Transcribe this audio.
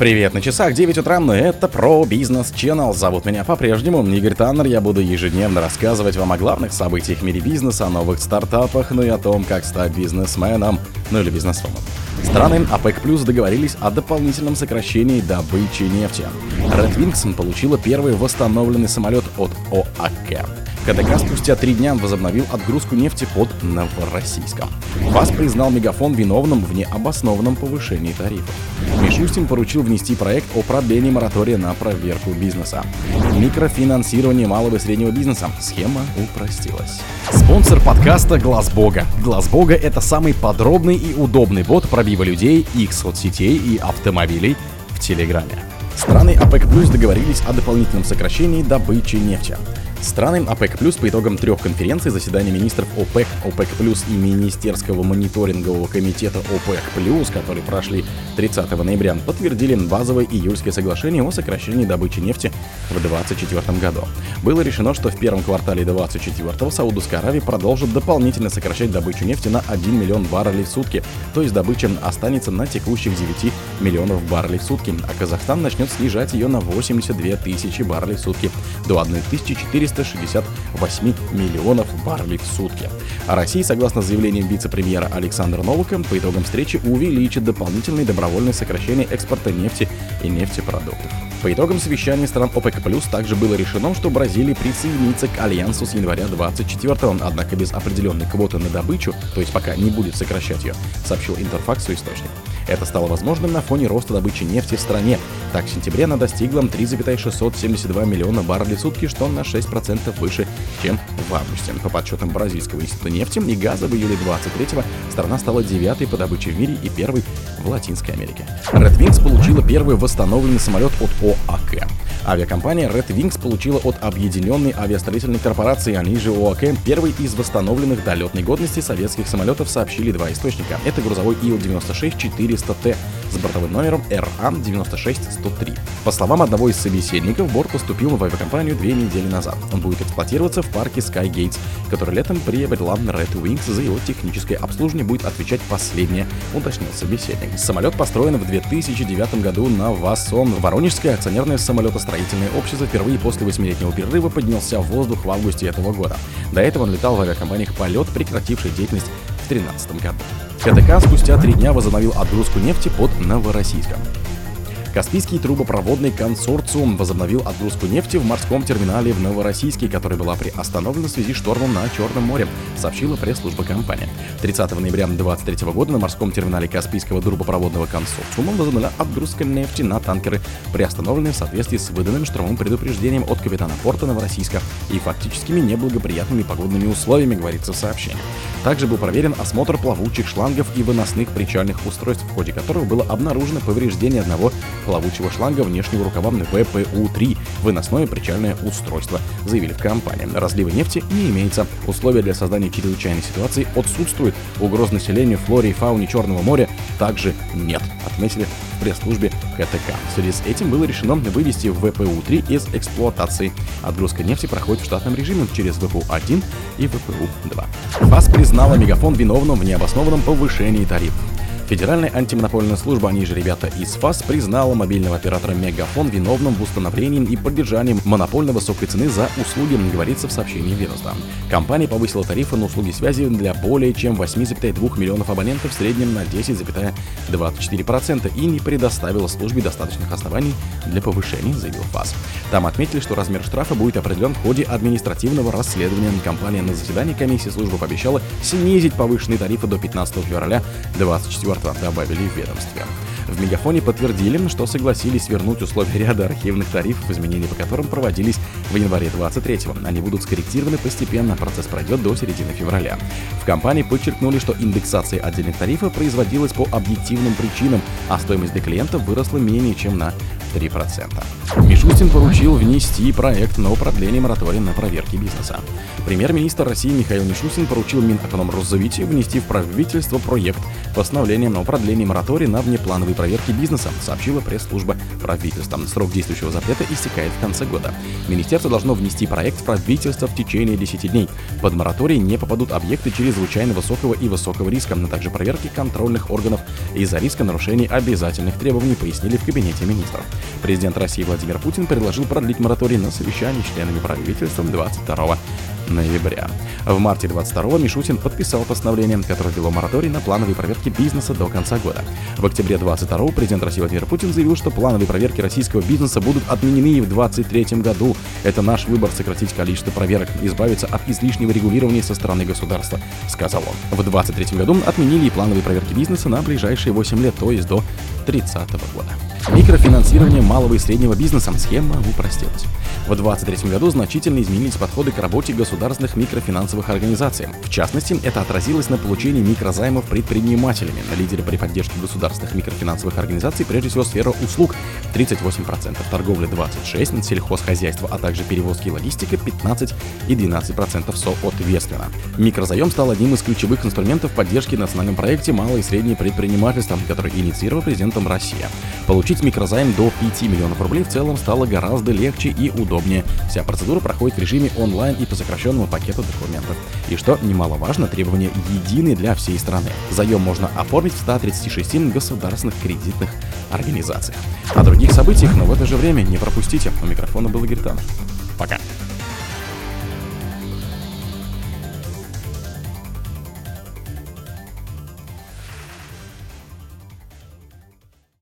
Привет, на часах 9 утра, но это про бизнес Channel. Зовут меня по-прежнему Игорь Таннер. Я буду ежедневно рассказывать вам о главных событиях в мире бизнеса, о новых стартапах, ну и о том, как стать бизнесменом, ну или бизнесвомом. Страны ОПЕК Плюс договорились о дополнительном сокращении добычи нефти. Red Wings получила первый восстановленный самолет от ОАК. КДК спустя три дня возобновил отгрузку нефти под Новороссийском. ВАЗ признал Мегафон виновным в необоснованном повышении тарифов. Мишустин поручил внести проект о продлении моратория на проверку бизнеса. Микрофинансирование малого и среднего бизнеса. Схема упростилась. Спонсор подкаста Глаз Бога. Глаз Бога это самый подробный и удобный бот пробива людей, их соцсетей и автомобилей в Телеграме. Страны ОПЕК Плюс договорились о дополнительном сокращении добычи нефти. Страны ОПЕК+, плюс по итогам трех конференций заседания министров ОПЕК, ОПЕК+, плюс и Министерского мониторингового комитета ОПЕК+, плюс, которые прошли 30 ноября, подтвердили базовое июльское соглашение о сокращении добычи нефти в 2024 году. Было решено, что в первом квартале 2024 Саудовская Аравия продолжит дополнительно сокращать добычу нефти на 1 миллион баррелей в сутки, то есть добыча останется на текущих 9 миллионов баррелей в сутки, а Казахстан начнет снижать ее на 82 тысячи баррелей в сутки до 1400 368 миллионов баррелей в сутки. А Россия, согласно заявлениям вице-премьера Александра Новака, по итогам встречи увеличит дополнительные добровольные сокращения экспорта нефти и нефтепродуктов. По итогам совещания стран ОПЕК+, также было решено, что Бразилия присоединится к Альянсу с января 24 однако без определенной квоты на добычу, то есть пока не будет сокращать ее, сообщил Интерфаксу источник. Это стало возможным на фоне роста добычи нефти в стране. Так, в сентябре она достигла 3,672 миллиона баррелей в сутки, что на 6% выше, чем в августе. По подсчетам Бразильского института нефти и газа в июле 23-го страна стала девятой по добыче в мире и первой в Латинской Америке. Red Wings получила первый восстановленный самолет от ОАК. Авиакомпания Red Wings получила от Объединенной авиастроительной корпорации, они же ОАК, первый из восстановленных до летной годности советских самолетов, сообщили два источника. Это грузовой Ил-96-400Т с бортовым номером RA-96103. По словам одного из собеседников, борт поступил в авиакомпанию две недели назад. Он будет эксплуатироваться в парке Skygates, который летом приобрела Red Wings. За его техническое обслуживание будет отвечать последнее, уточнил собеседник. Самолет построен в 2009 году на ВАСОН, Воронежское акционерное самолетостроительное общество впервые после восьмилетнего перерыва поднялся в воздух в августе этого года. До этого он летал в авиакомпаниях «Полет», прекратившей деятельность 2013 году. КТК спустя три дня возобновил отгрузку нефти под Новороссийском. Каспийский трубопроводный консорциум возобновил отгрузку нефти в морском терминале в Новороссийске, который была приостановлена в связи с штормом на Черном море, сообщила пресс-служба компании. 30 ноября 2023 года на морском терминале Каспийского трубопроводного консорциума возобновила отгрузка нефти на танкеры, приостановленные в соответствии с выданным штормовым предупреждением от капитана порта Новороссийска и фактическими неблагоприятными погодными условиями, говорится в сообщении. Также был проверен осмотр плавучих шлангов и выносных причальных устройств, в ходе которого было обнаружено повреждение одного плавучего шланга внешнего рукава ВПУ-3, выносное причальное устройство, заявили в компании. Разлива нефти не имеется. Условия для создания чрезвычайной ситуации отсутствуют. Угроз населению, флоре и фауне Черного моря также нет, отметили в пресс-службе КТК. В связи с этим было решено вывести ВПУ-3 из эксплуатации. Отгрузка нефти проходит в штатном режиме через ВПУ-1 и ВПУ-2. ФАС признала Мегафон виновным в необоснованном повышении тарифов. Федеральная антимонопольная служба, они же ребята из ФАС, признала мобильного оператора Мегафон виновным в установлении и поддержании монопольно высокой цены за услуги, говорится в сообщении ведомства. Компания повысила тарифы на услуги связи для более чем 8,2 миллионов абонентов в среднем на 10,24% и не предоставила службе достаточных оснований для повышения, заявил ФАС. Там отметили, что размер штрафа будет определен в ходе административного расследования. Компания на заседании комиссии службы пообещала снизить повышенные тарифы до 15 февраля 2024 Мартва добавили в ведомстве. В Мегафоне подтвердили, что согласились вернуть условия ряда архивных тарифов, изменения по которым проводились в январе 23-го. Они будут скорректированы постепенно, процесс пройдет до середины февраля. В компании подчеркнули, что индексация отдельных тарифов производилась по объективным причинам, а стоимость для клиентов выросла менее чем на 3%. Мишустин поручил внести проект на продление моратория на проверки бизнеса. Премьер-министр России Михаил Мишустин поручил Минэкономразвитию внести в правительство проект постановления на продление моратория на внеплановые проверки бизнеса, сообщила пресс-служба правительства. Срок действующего запрета истекает в конце года. Министерство должно внести проект в правительство в течение 10 дней. Под мораторий не попадут объекты чрезвычайно высокого и высокого риска, но также проверки контрольных органов из-за риска нарушений обязательных требований, пояснили в Кабинете министров. Президент России Владимир Путин предложил продлить мораторий на совещании с членами правительства 22 ноября. В марте 22-го Мишутин подписал постановление, которое ввело мораторий на плановые проверки бизнеса до конца года. В октябре 22-го президент России Владимир Путин заявил, что плановые проверки российского бизнеса будут отменены и в 2023 году. Это наш выбор сократить количество проверок, избавиться от излишнего регулирования со стороны государства, сказал он. В 2023 году отменили и плановые проверки бизнеса на ближайшие 8 лет, то есть до 30 года. Микрофинансирование малого и среднего бизнеса. Схема упростилась. В 2023 году значительно изменились подходы к работе государственных микрофинансовых организаций. В частности, это отразилось на получении микрозаймов предпринимателями. Лидеры при поддержке государственных микрофинансовых организаций прежде всего сфера услуг 38%, торговля 26%, сельхозхозяйство, а также перевозки и логистика 15 и 12% соответственно. Микрозаем стал одним из ключевых инструментов поддержки в национальном проекте «Малое и среднее предпринимательство», который инициировал президентом Россия. Получить микрозайм до 5 миллионов рублей в целом стало гораздо легче и удобнее. Вся процедура проходит в режиме онлайн и по сокращенному пакету документов. И что немаловажно, требования едины для всей страны. Заем можно оформить в 136 государственных кредитных организациях. О других событиях, но в это же время не пропустите. У микрофона был Игорь Таннер. Пока.